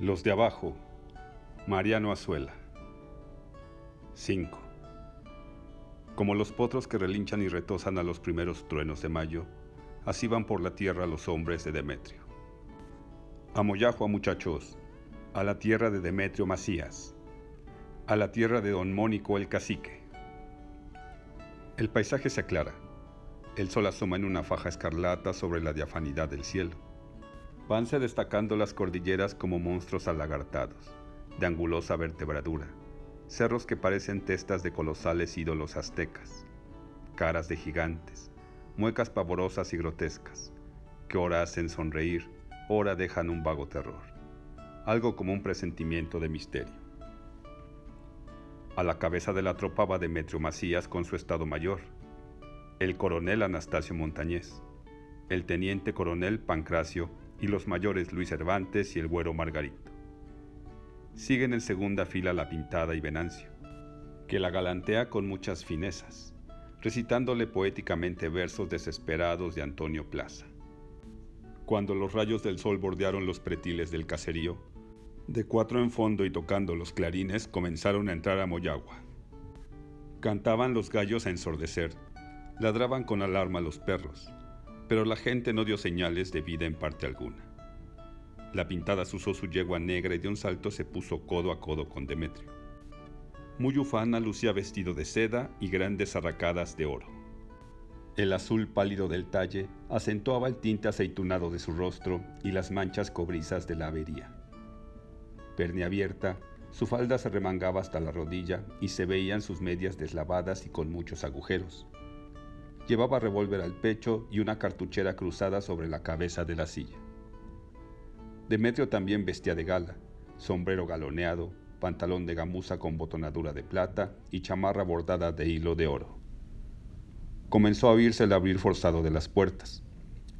Los de abajo. Mariano Azuela. 5. Como los potros que relinchan y retosan a los primeros truenos de mayo, así van por la tierra los hombres de Demetrio. A Moyajua, muchachos, a la tierra de Demetrio Macías, a la tierra de don Mónico el cacique. El paisaje se aclara. El sol asoma en una faja escarlata sobre la diafanidad del cielo vanse destacando las cordilleras como monstruos alagartados, de angulosa vertebradura, cerros que parecen testas de colosales ídolos aztecas, caras de gigantes, muecas pavorosas y grotescas, que ora hacen sonreír, ora dejan un vago terror, algo como un presentimiento de misterio. A la cabeza de la tropa va Demetrio Macías con su estado mayor, el coronel Anastasio Montañés, el teniente coronel Pancracio y los mayores Luis Cervantes y el güero Margarito. Siguen en segunda fila la pintada y Venancio, que la galantea con muchas finezas, recitándole poéticamente versos desesperados de Antonio Plaza. Cuando los rayos del sol bordearon los pretiles del caserío, de cuatro en fondo y tocando los clarines comenzaron a entrar a Moyagua. Cantaban los gallos a ensordecer, ladraban con alarma los perros, pero la gente no dio señales de vida en parte alguna. La pintada usó su yegua negra y de un salto se puso codo a codo con Demetrio. Muy ufana lucía vestido de seda y grandes arracadas de oro. El azul pálido del talle acentuaba el tinte aceitunado de su rostro y las manchas cobrizas de la avería. Pernia abierta, su falda se remangaba hasta la rodilla y se veían sus medias deslavadas y con muchos agujeros. Llevaba revólver al pecho y una cartuchera cruzada sobre la cabeza de la silla. Demetrio también vestía de gala, sombrero galoneado, pantalón de gamuza con botonadura de plata y chamarra bordada de hilo de oro. Comenzó a oírse el abrir forzado de las puertas.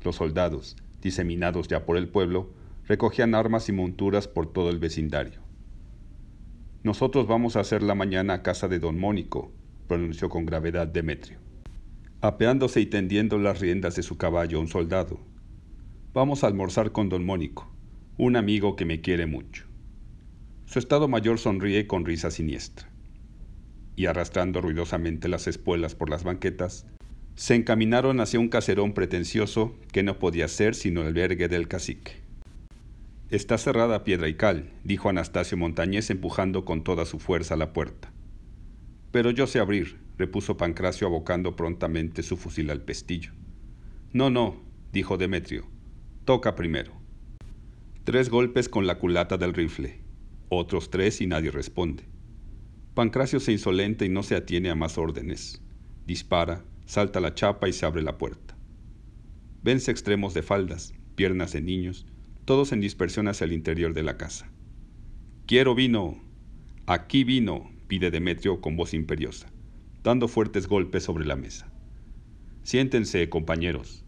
Los soldados, diseminados ya por el pueblo, recogían armas y monturas por todo el vecindario. Nosotros vamos a hacer la mañana a casa de don Mónico, pronunció con gravedad Demetrio apeándose y tendiendo las riendas de su caballo un soldado. Vamos a almorzar con don Mónico, un amigo que me quiere mucho. Su estado mayor sonríe con risa siniestra. Y arrastrando ruidosamente las espuelas por las banquetas, se encaminaron hacia un caserón pretencioso que no podía ser sino el albergue del cacique. Está cerrada piedra y cal, dijo Anastasio Montañés empujando con toda su fuerza la puerta. Pero yo sé abrir, repuso Pancracio abocando prontamente su fusil al pestillo. No, no, dijo Demetrio. Toca primero. Tres golpes con la culata del rifle, otros tres y nadie responde. Pancracio se insolenta y no se atiene a más órdenes. Dispara, salta la chapa y se abre la puerta. Vence extremos de faldas, piernas de niños, todos en dispersión hacia el interior de la casa. Quiero vino. Aquí vino, pide Demetrio con voz imperiosa, dando fuertes golpes sobre la mesa. Siéntense, compañeros.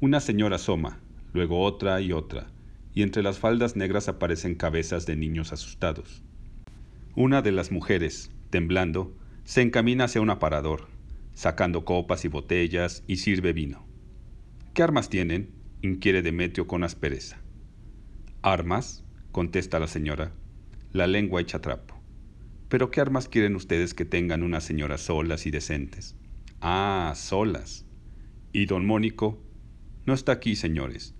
Una señora asoma, luego otra y otra, y entre las faldas negras aparecen cabezas de niños asustados. Una de las mujeres, temblando, se encamina hacia un aparador, sacando copas y botellas y sirve vino. ¿Qué armas tienen? inquiere Demetrio con aspereza. ¿Armas? contesta la señora, la lengua hecha trapo. Pero ¿qué armas quieren ustedes que tengan unas señoras solas y decentes? Ah, solas. ¿Y don Mónico? No está aquí, señores.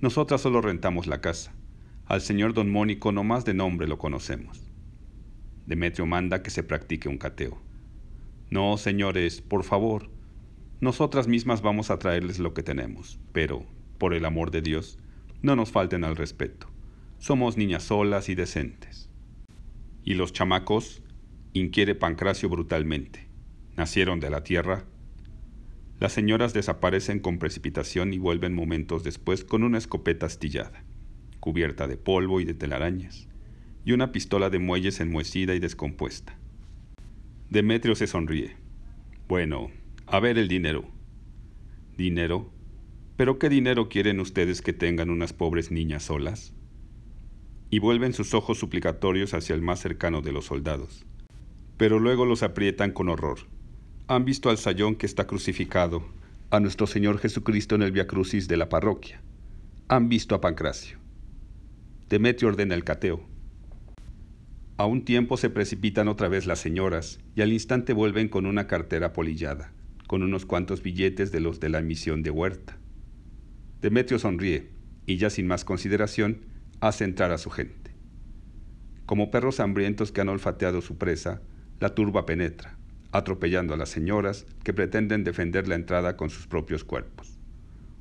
Nosotras solo rentamos la casa. Al señor don Mónico no más de nombre lo conocemos. Demetrio manda que se practique un cateo. No, señores, por favor. Nosotras mismas vamos a traerles lo que tenemos, pero, por el amor de Dios, no nos falten al respeto. Somos niñas solas y decentes. ¿Y los chamacos? inquiere Pancracio brutalmente. ¿Nacieron de la tierra? Las señoras desaparecen con precipitación y vuelven momentos después con una escopeta astillada, cubierta de polvo y de telarañas, y una pistola de muelles enmohecida y descompuesta. Demetrio se sonríe. Bueno, a ver el dinero. ¿Dinero? ¿Pero qué dinero quieren ustedes que tengan unas pobres niñas solas? Y vuelven sus ojos suplicatorios hacia el más cercano de los soldados. Pero luego los aprietan con horror. Han visto al sayón que está crucificado, a nuestro Señor Jesucristo en el Via Crucis de la parroquia. Han visto a Pancracio. Demetrio ordena el cateo. A un tiempo se precipitan otra vez las señoras y al instante vuelven con una cartera polillada, con unos cuantos billetes de los de la emisión de Huerta. Demetrio sonríe y ya sin más consideración hace entrar a su gente. Como perros hambrientos que han olfateado su presa, la turba penetra, atropellando a las señoras que pretenden defender la entrada con sus propios cuerpos.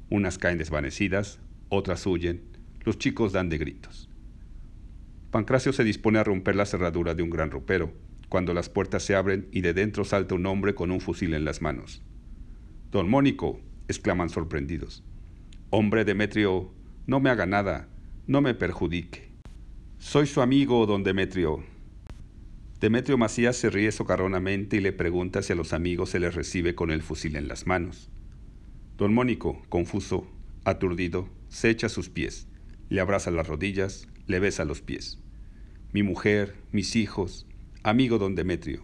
Unas caen desvanecidas, otras huyen, los chicos dan de gritos. Pancracio se dispone a romper la cerradura de un gran ropero, cuando las puertas se abren y de dentro salta un hombre con un fusil en las manos. Don Mónico, exclaman sorprendidos. Hombre Demetrio, no me haga nada, no me perjudique. Soy su amigo, don Demetrio. Demetrio Macías se ríe socarronamente y le pregunta si a los amigos se les recibe con el fusil en las manos. Don Mónico, confuso, aturdido, se echa a sus pies, le abraza las rodillas, le besa los pies. Mi mujer, mis hijos, amigo don Demetrio.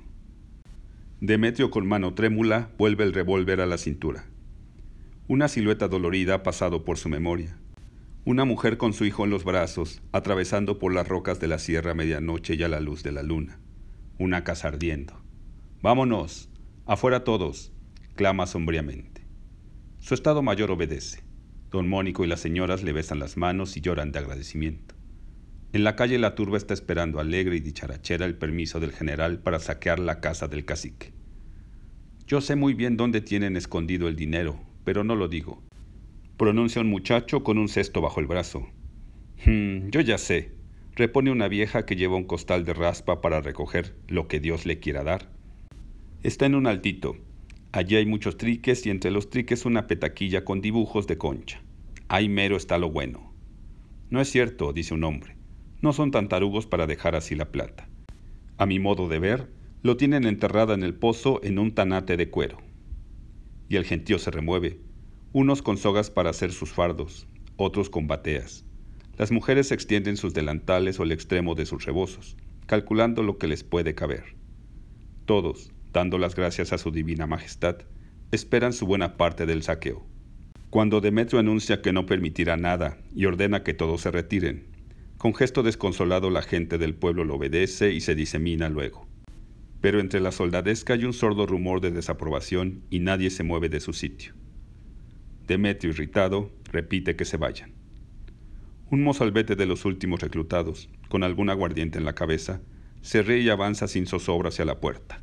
Demetrio con mano trémula vuelve el revólver a la cintura. Una silueta dolorida ha pasado por su memoria. Una mujer con su hijo en los brazos, atravesando por las rocas de la sierra a medianoche y a la luz de la luna. Una casa ardiendo. Vámonos, afuera todos, clama sombríamente. Su estado mayor obedece. Don Mónico y las señoras le besan las manos y lloran de agradecimiento. En la calle la turba está esperando alegre y dicharachera el permiso del general para saquear la casa del cacique. Yo sé muy bien dónde tienen escondido el dinero, pero no lo digo. Pronuncia un muchacho con un cesto bajo el brazo. Hmm, yo ya sé, repone una vieja que lleva un costal de raspa para recoger lo que Dios le quiera dar. Está en un altito. Allí hay muchos triques y entre los triques una petaquilla con dibujos de concha. Ahí mero está lo bueno. No es cierto, dice un hombre no son tan tarugos para dejar así la plata. A mi modo de ver, lo tienen enterrada en el pozo en un tanate de cuero. Y el gentío se remueve, unos con sogas para hacer sus fardos, otros con bateas. Las mujeres extienden sus delantales o el extremo de sus rebozos, calculando lo que les puede caber. Todos, dando las gracias a su divina majestad, esperan su buena parte del saqueo. Cuando Demetrio anuncia que no permitirá nada y ordena que todos se retiren, con gesto desconsolado la gente del pueblo lo obedece y se disemina luego. Pero entre la soldadesca hay un sordo rumor de desaprobación y nadie se mueve de su sitio. Demetrio, irritado, repite que se vayan. Un mozalbete de los últimos reclutados, con algún aguardiente en la cabeza, se ríe y avanza sin zozobra hacia la puerta.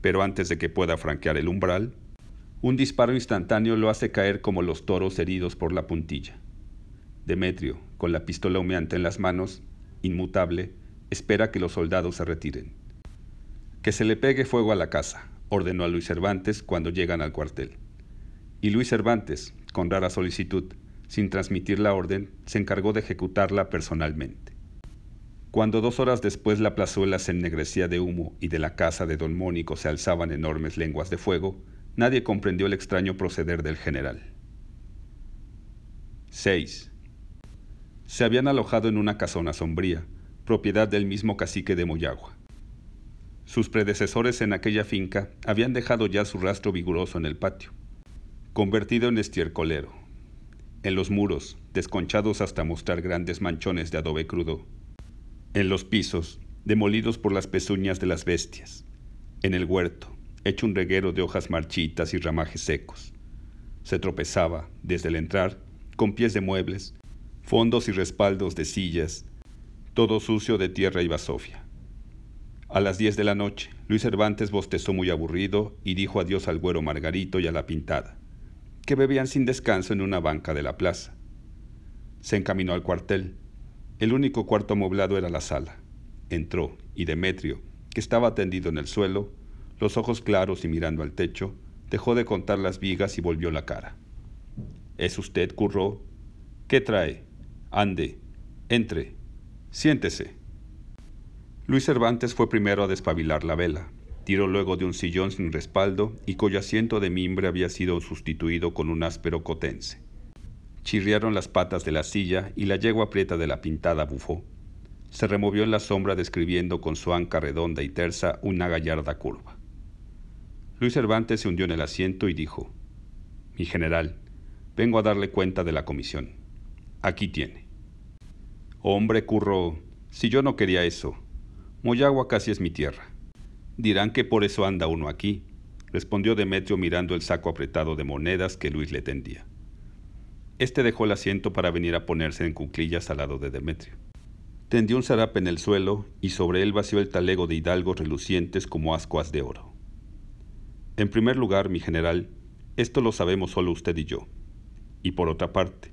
Pero antes de que pueda franquear el umbral, un disparo instantáneo lo hace caer como los toros heridos por la puntilla. Demetrio, con la pistola humeante en las manos, inmutable, espera que los soldados se retiren. Que se le pegue fuego a la casa, ordenó a Luis Cervantes cuando llegan al cuartel. Y Luis Cervantes, con rara solicitud, sin transmitir la orden, se encargó de ejecutarla personalmente. Cuando dos horas después la plazuela se ennegrecía de humo y de la casa de don Mónico se alzaban enormes lenguas de fuego, nadie comprendió el extraño proceder del general. 6 se habían alojado en una casona sombría, propiedad del mismo cacique de Moyagua. Sus predecesores en aquella finca habían dejado ya su rastro vigoroso en el patio, convertido en estiercolero. En los muros, desconchados hasta mostrar grandes manchones de adobe crudo. En los pisos, demolidos por las pezuñas de las bestias. En el huerto, hecho un reguero de hojas marchitas y ramajes secos. Se tropezaba, desde el entrar, con pies de muebles, fondos y respaldos de sillas, todo sucio de tierra y basofia. A las diez de la noche, Luis Cervantes bostezó muy aburrido y dijo adiós al güero Margarito y a la pintada, que bebían sin descanso en una banca de la plaza. Se encaminó al cuartel. El único cuarto amoblado era la sala. Entró y Demetrio, que estaba tendido en el suelo, los ojos claros y mirando al techo, dejó de contar las vigas y volvió la cara. ¿Es usted, Curro? ¿Qué trae? Ande, entre, siéntese. Luis Cervantes fue primero a despabilar la vela. Tiró luego de un sillón sin respaldo y cuyo asiento de mimbre había sido sustituido con un áspero cotense. Chirriaron las patas de la silla y la yegua prieta de la pintada bufó. Se removió en la sombra describiendo con su anca redonda y tersa una gallarda curva. Luis Cervantes se hundió en el asiento y dijo, Mi general, vengo a darle cuenta de la comisión. Aquí tiene. Hombre, curro, si yo no quería eso. Moyagua casi es mi tierra. Dirán que por eso anda uno aquí, respondió Demetrio mirando el saco apretado de monedas que Luis le tendía. Este dejó el asiento para venir a ponerse en cuclillas al lado de Demetrio. Tendió un zarape en el suelo y sobre él vació el talego de hidalgos relucientes como ascuas de oro. En primer lugar, mi general, esto lo sabemos solo usted y yo. Y por otra parte,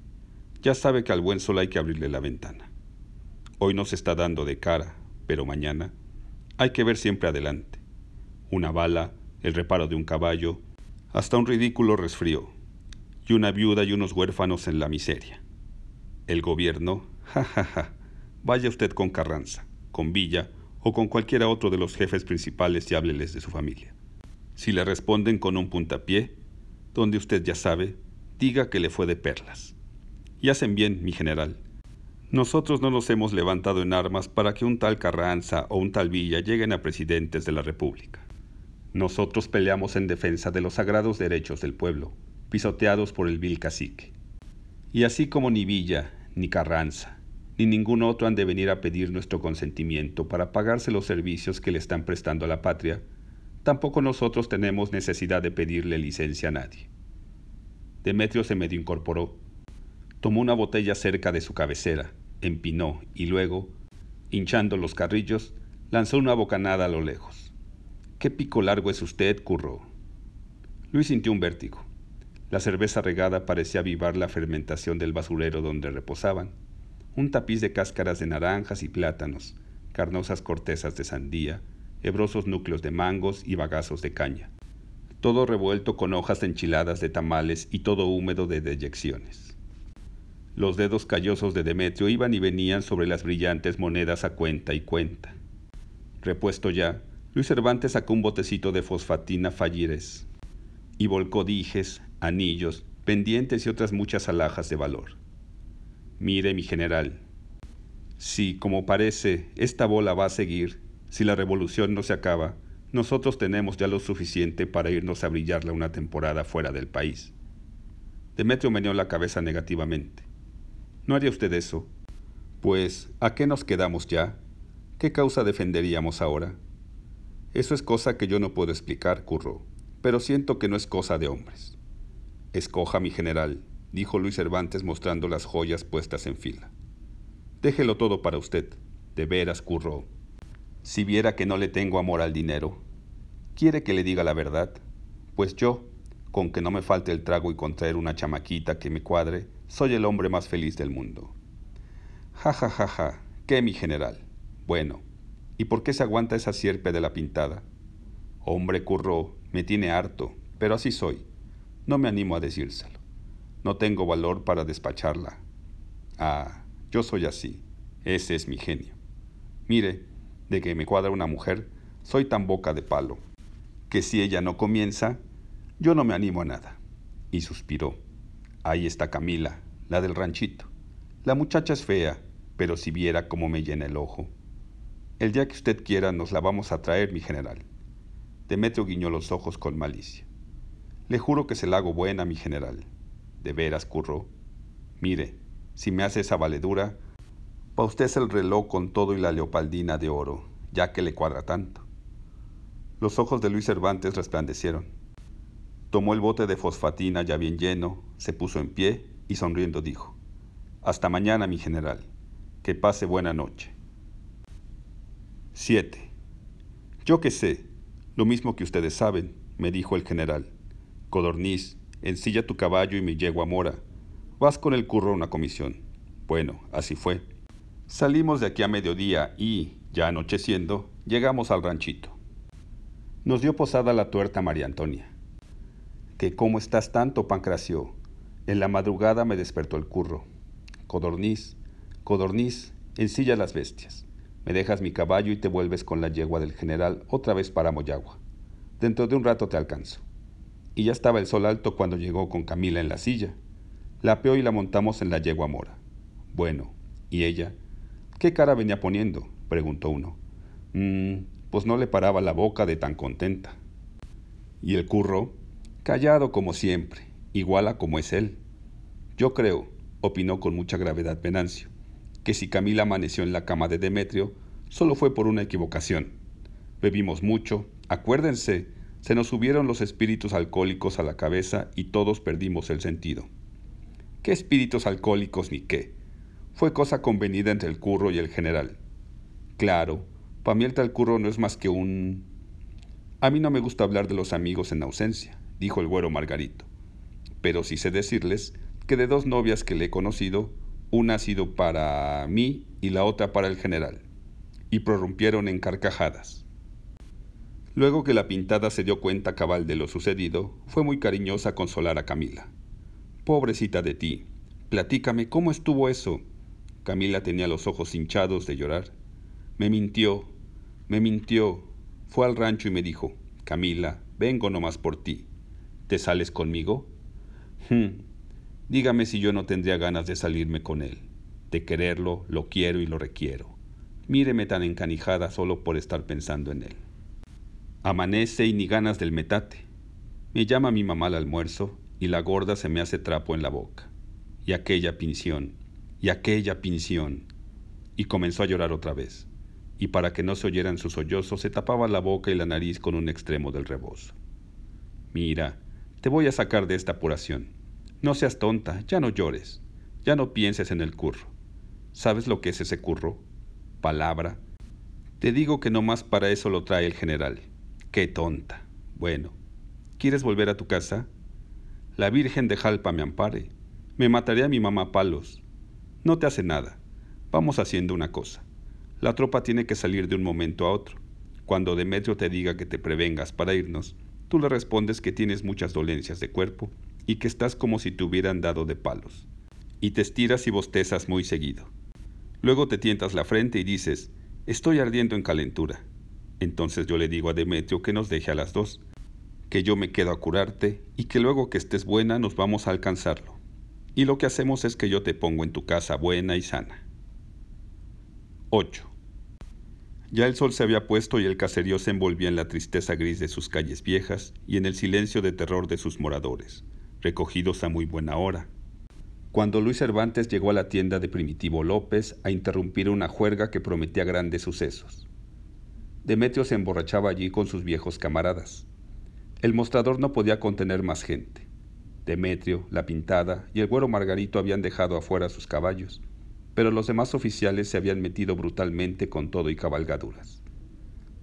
ya sabe que al buen sol hay que abrirle la ventana. Hoy nos está dando de cara, pero mañana hay que ver siempre adelante. Una bala, el reparo de un caballo, hasta un ridículo resfrío, y una viuda y unos huérfanos en la miseria. El gobierno, ja, ja, ja, vaya usted con Carranza, con Villa o con cualquiera otro de los jefes principales y hábleles de su familia. Si le responden con un puntapié, donde usted ya sabe, diga que le fue de perlas. Y hacen bien, mi general. Nosotros no nos hemos levantado en armas para que un tal Carranza o un tal Villa lleguen a presidentes de la República. Nosotros peleamos en defensa de los sagrados derechos del pueblo, pisoteados por el vil cacique. Y así como ni Villa, ni Carranza, ni ningún otro han de venir a pedir nuestro consentimiento para pagarse los servicios que le están prestando a la patria, tampoco nosotros tenemos necesidad de pedirle licencia a nadie. Demetrio se medio incorporó, tomó una botella cerca de su cabecera, empinó y luego, hinchando los carrillos, lanzó una bocanada a lo lejos. ¿Qué pico largo es usted, curro? Luis sintió un vértigo. La cerveza regada parecía avivar la fermentación del basurero donde reposaban. Un tapiz de cáscaras de naranjas y plátanos, carnosas cortezas de sandía, hebrosos núcleos de mangos y bagazos de caña. Todo revuelto con hojas enchiladas de tamales y todo húmedo de deyecciones. Los dedos callosos de Demetrio iban y venían sobre las brillantes monedas a cuenta y cuenta. Repuesto ya, Luis Cervantes sacó un botecito de fosfatina fallires y volcó dijes, anillos, pendientes y otras muchas alhajas de valor. Mire, mi general, si, como parece, esta bola va a seguir, si la revolución no se acaba, nosotros tenemos ya lo suficiente para irnos a brillarla una temporada fuera del país. Demetrio meneó la cabeza negativamente. ¿No haría usted eso? Pues, ¿a qué nos quedamos ya? ¿Qué causa defenderíamos ahora? Eso es cosa que yo no puedo explicar, Curro, pero siento que no es cosa de hombres. Escoja, mi general, dijo Luis Cervantes mostrando las joyas puestas en fila. Déjelo todo para usted. De veras, Curro. Si viera que no le tengo amor al dinero. ¿Quiere que le diga la verdad? Pues yo, con que no me falte el trago y contraer una chamaquita que me cuadre, soy el hombre más feliz del mundo. Ja, ja, ja, ja. ¿Qué, mi general? Bueno, ¿y por qué se aguanta esa sierpe de la pintada? Hombre, curro, me tiene harto, pero así soy. No me animo a decírselo. No tengo valor para despacharla. Ah, yo soy así. Ese es mi genio. Mire, de que me cuadra una mujer, soy tan boca de palo, que si ella no comienza, yo no me animo a nada. Y suspiró. Ahí está Camila, la del ranchito. La muchacha es fea, pero si viera cómo me llena el ojo. El día que usted quiera nos la vamos a traer, mi general. Demetrio guiñó los ojos con malicia. Le juro que se la hago buena, mi general. De veras, curro. Mire, si me hace esa valedura, pa' usted es el reloj con todo y la leopaldina de oro, ya que le cuadra tanto. Los ojos de Luis Cervantes resplandecieron. Tomó el bote de fosfatina ya bien lleno, se puso en pie y sonriendo dijo, Hasta mañana, mi general. Que pase buena noche. 7. Yo qué sé, lo mismo que ustedes saben, me dijo el general. Codorniz, ensilla tu caballo y me llego a Mora. Vas con el curro a una comisión. Bueno, así fue. Salimos de aquí a mediodía y, ya anocheciendo, llegamos al ranchito. Nos dio posada la tuerta María Antonia que cómo estás tanto, Pancracio. En la madrugada me despertó el curro. Codorniz, codorniz, ensilla las bestias. Me dejas mi caballo y te vuelves con la yegua del general otra vez para Moyagua. Dentro de un rato te alcanzo. Y ya estaba el sol alto cuando llegó con Camila en la silla. La apeó y la montamos en la yegua mora. Bueno, ¿y ella? ¿Qué cara venía poniendo? preguntó uno. Mmm, pues no le paraba la boca de tan contenta. ¿Y el curro? Callado como siempre, igual a como es él. Yo creo, opinó con mucha gravedad Venancio, que si Camila amaneció en la cama de Demetrio, solo fue por una equivocación. Bebimos mucho, acuérdense, se nos subieron los espíritus alcohólicos a la cabeza y todos perdimos el sentido. ¿Qué espíritus alcohólicos ni qué? Fue cosa convenida entre el curro y el general. Claro, mí el curro no es más que un... A mí no me gusta hablar de los amigos en ausencia, dijo el güero Margarito. Pero sí sé decirles que de dos novias que le he conocido, una ha sido para mí y la otra para el general. Y prorrumpieron en carcajadas. Luego que la pintada se dio cuenta cabal de lo sucedido, fue muy cariñosa a consolar a Camila. Pobrecita de ti, platícame cómo estuvo eso. Camila tenía los ojos hinchados de llorar. Me mintió, me mintió. Fue al rancho y me dijo, Camila, vengo nomás por ti. ¿Te sales conmigo? Hm. Dígame si yo no tendría ganas de salirme con él. De quererlo, lo quiero y lo requiero. Míreme tan encanijada solo por estar pensando en él. Amanece y ni ganas del metate. Me llama mi mamá al almuerzo y la gorda se me hace trapo en la boca. Y aquella pinción, y aquella pinción. Y comenzó a llorar otra vez. Y para que no se oyeran sus sollozos, se tapaba la boca y la nariz con un extremo del rebozo. Mira, te voy a sacar de esta apuración. No seas tonta, ya no llores. Ya no pienses en el curro. ¿Sabes lo que es ese curro? Palabra. Te digo que no más para eso lo trae el general. Qué tonta. Bueno, ¿quieres volver a tu casa? La Virgen de Jalpa me ampare. Me mataré a mi mamá palos. No te hace nada. Vamos haciendo una cosa. La tropa tiene que salir de un momento a otro. Cuando Demetrio te diga que te prevengas para irnos, tú le respondes que tienes muchas dolencias de cuerpo y que estás como si te hubieran dado de palos. Y te estiras y bostezas muy seguido. Luego te tientas la frente y dices, estoy ardiendo en calentura. Entonces yo le digo a Demetrio que nos deje a las dos, que yo me quedo a curarte y que luego que estés buena nos vamos a alcanzarlo. Y lo que hacemos es que yo te pongo en tu casa buena y sana. 8. Ya el sol se había puesto y el caserío se envolvía en la tristeza gris de sus calles viejas y en el silencio de terror de sus moradores, recogidos a muy buena hora. Cuando Luis Cervantes llegó a la tienda de Primitivo López a interrumpir una juerga que prometía grandes sucesos. Demetrio se emborrachaba allí con sus viejos camaradas. El mostrador no podía contener más gente. Demetrio, la pintada y el güero Margarito habían dejado afuera sus caballos, pero los demás oficiales se habían metido brutalmente con todo y cabalgaduras.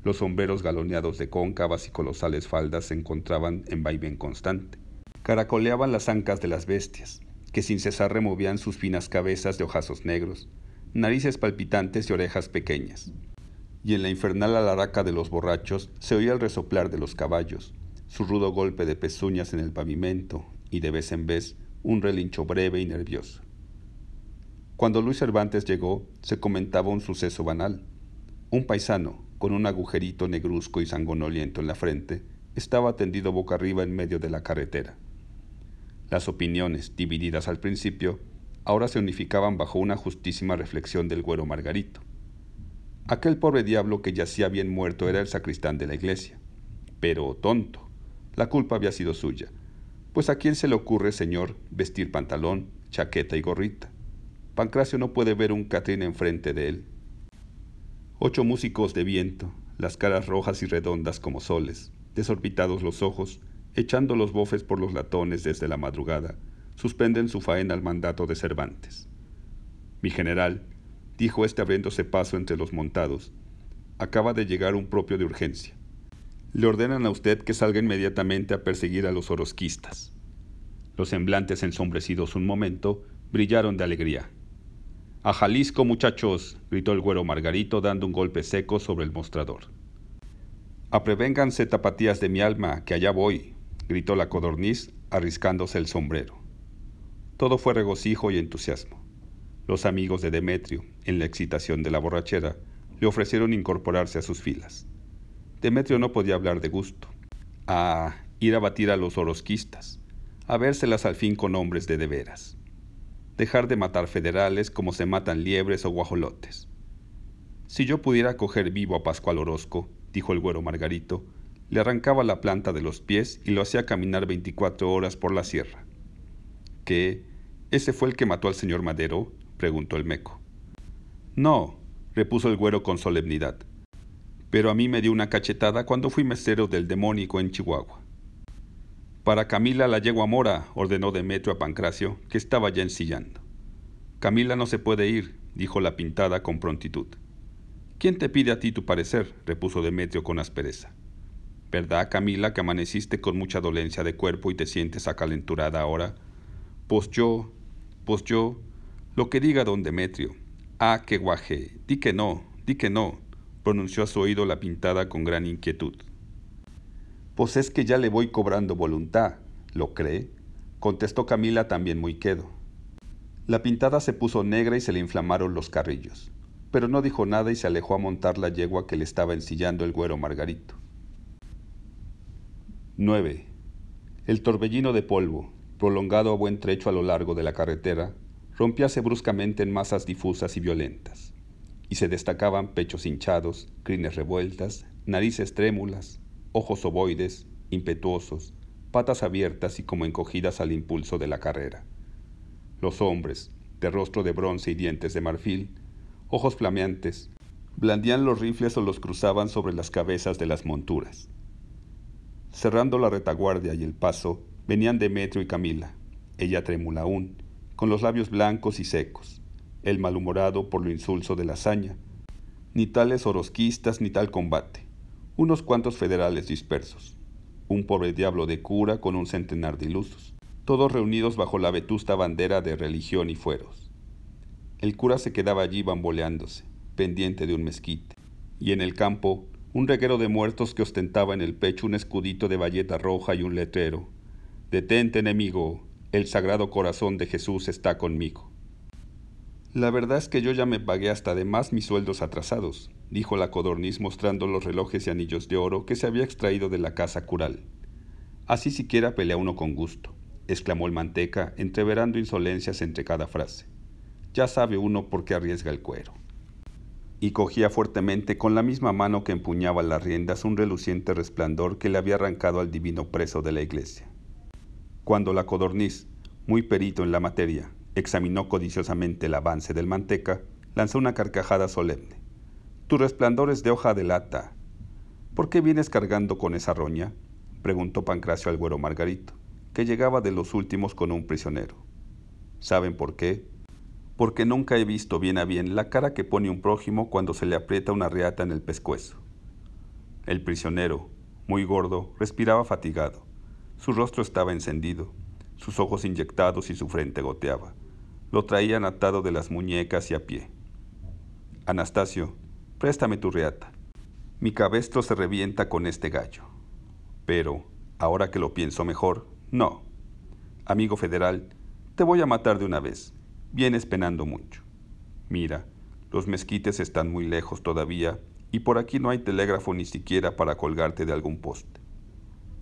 Los sombreros galoneados de cóncavas y colosales faldas se encontraban en vaivén constante. Caracoleaban las ancas de las bestias, que sin cesar removían sus finas cabezas de ojazos negros, narices palpitantes y orejas pequeñas y en la infernal alaraca de los borrachos se oía el resoplar de los caballos, su rudo golpe de pezuñas en el pavimento y de vez en vez un relincho breve y nervioso. Cuando Luis Cervantes llegó, se comentaba un suceso banal. Un paisano, con un agujerito negruzco y sangonoliento en la frente, estaba tendido boca arriba en medio de la carretera. Las opiniones, divididas al principio, ahora se unificaban bajo una justísima reflexión del güero Margarito. Aquel pobre diablo que yacía bien muerto era el sacristán de la iglesia. Pero tonto. La culpa había sido suya. Pues a quién se le ocurre, señor, vestir pantalón, chaqueta y gorrita. Pancracio no puede ver un Catrín enfrente de él. Ocho músicos de viento, las caras rojas y redondas como soles, desorbitados los ojos, echando los bofes por los latones desde la madrugada, suspenden su faena al mandato de Cervantes. Mi general, dijo este abriéndose paso entre los montados. Acaba de llegar un propio de urgencia. Le ordenan a usted que salga inmediatamente a perseguir a los orosquistas. Los semblantes ensombrecidos un momento brillaron de alegría. A Jalisco, muchachos, gritó el güero Margarito dando un golpe seco sobre el mostrador. Aprevénganse tapatías de mi alma, que allá voy, gritó la codorniz, arriscándose el sombrero. Todo fue regocijo y entusiasmo. Los amigos de Demetrio, en la excitación de la borrachera, le ofrecieron incorporarse a sus filas. Demetrio no podía hablar de gusto. A ir a batir a los orosquistas, a vérselas al fin con hombres de de veras. Dejar de matar federales como se matan liebres o guajolotes. Si yo pudiera coger vivo a Pascual Orozco, dijo el güero Margarito, le arrancaba la planta de los pies y lo hacía caminar 24 horas por la sierra. ¿Qué? ¿Ese fue el que mató al señor Madero? preguntó el meco. No, repuso el güero con solemnidad. Pero a mí me dio una cachetada cuando fui mesero del demónico en Chihuahua. Para Camila la yegua mora, ordenó Demetrio a Pancracio, que estaba ya ensillando. Camila no se puede ir, dijo la pintada con prontitud. ¿Quién te pide a ti tu parecer? repuso Demetrio con aspereza. ¿Verdad, Camila, que amaneciste con mucha dolencia de cuerpo y te sientes acalenturada ahora? Pues yo, pues yo, lo que diga don Demetrio. Ah, qué guaje, di que no, di que no, pronunció a su oído la pintada con gran inquietud. Pues es que ya le voy cobrando voluntad, ¿lo cree? contestó Camila también muy quedo. La pintada se puso negra y se le inflamaron los carrillos pero no dijo nada y se alejó a montar la yegua que le estaba ensillando el güero Margarito. 9. El torbellino de polvo, prolongado a buen trecho a lo largo de la carretera, rompíase bruscamente en masas difusas y violentas, y se destacaban pechos hinchados, crines revueltas, narices trémulas, ojos ovoides, impetuosos, patas abiertas y como encogidas al impulso de la carrera. Los hombres, de rostro de bronce y dientes de marfil, ojos flameantes, blandían los rifles o los cruzaban sobre las cabezas de las monturas. Cerrando la retaguardia y el paso, venían Demetrio y Camila, ella trémula aún, con los labios blancos y secos, el malhumorado por lo insulso de la hazaña, ni tales orosquistas ni tal combate, unos cuantos federales dispersos, un pobre diablo de cura con un centenar de ilusos, todos reunidos bajo la vetusta bandera de religión y fueros. El cura se quedaba allí bamboleándose, pendiente de un mezquite, y en el campo un reguero de muertos que ostentaba en el pecho un escudito de bayeta roja y un letrero. Detente, enemigo, el sagrado corazón de Jesús está conmigo. La verdad es que yo ya me pagué hasta de más mis sueldos atrasados, dijo la codorniz mostrando los relojes y anillos de oro que se había extraído de la casa cural. Así siquiera pelea uno con gusto, exclamó el manteca, entreverando insolencias entre cada frase ya sabe uno por qué arriesga el cuero. Y cogía fuertemente con la misma mano que empuñaba las riendas un reluciente resplandor que le había arrancado al divino preso de la iglesia. Cuando la codorniz, muy perito en la materia, examinó codiciosamente el avance del manteca, lanzó una carcajada solemne. Tu resplandor es de hoja de lata. ¿Por qué vienes cargando con esa roña? preguntó Pancracio al güero Margarito, que llegaba de los últimos con un prisionero. ¿Saben por qué? porque nunca he visto bien a bien la cara que pone un prójimo cuando se le aprieta una reata en el pescuezo. El prisionero, muy gordo, respiraba fatigado. Su rostro estaba encendido, sus ojos inyectados y su frente goteaba. Lo traían atado de las muñecas y a pie. Anastasio, préstame tu reata. Mi cabestro se revienta con este gallo. Pero, ahora que lo pienso mejor, no. Amigo federal, te voy a matar de una vez vienes penando mucho. Mira, los mezquites están muy lejos todavía y por aquí no hay telégrafo ni siquiera para colgarte de algún poste.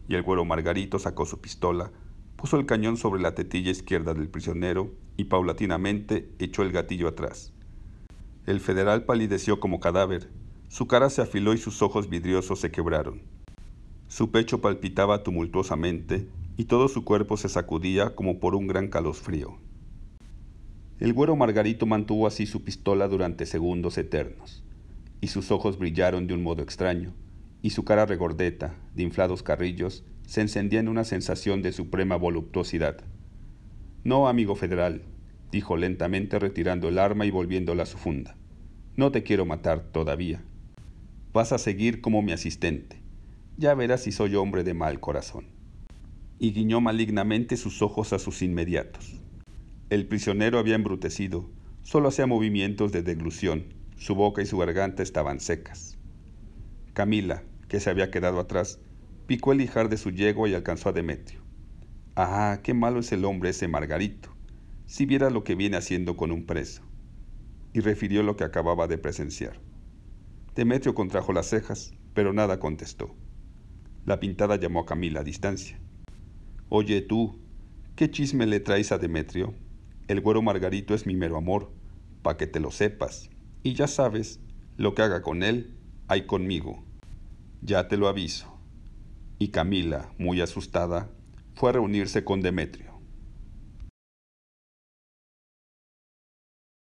Y el güero Margarito sacó su pistola, puso el cañón sobre la tetilla izquierda del prisionero y paulatinamente echó el gatillo atrás. El federal palideció como cadáver, su cara se afiló y sus ojos vidriosos se quebraron. Su pecho palpitaba tumultuosamente y todo su cuerpo se sacudía como por un gran calosfrío. El güero Margarito mantuvo así su pistola durante segundos eternos, y sus ojos brillaron de un modo extraño, y su cara regordeta, de inflados carrillos, se encendía en una sensación de suprema voluptuosidad. No, amigo federal, dijo lentamente retirando el arma y volviéndola a su funda. No te quiero matar todavía. Vas a seguir como mi asistente. Ya verás si soy hombre de mal corazón. Y guiñó malignamente sus ojos a sus inmediatos. El prisionero había embrutecido, solo hacía movimientos de deglución, su boca y su garganta estaban secas. Camila, que se había quedado atrás, picó el lijar de su yegua y alcanzó a Demetrio. Ah, qué malo es el hombre ese Margarito, si viera lo que viene haciendo con un preso. Y refirió lo que acababa de presenciar. Demetrio contrajo las cejas, pero nada contestó. La pintada llamó a Camila a distancia. Oye tú, ¿qué chisme le traes a Demetrio? El güero Margarito es mi mero amor, pa' que te lo sepas. Y ya sabes, lo que haga con él, hay conmigo. Ya te lo aviso. Y Camila, muy asustada, fue a reunirse con Demetrio.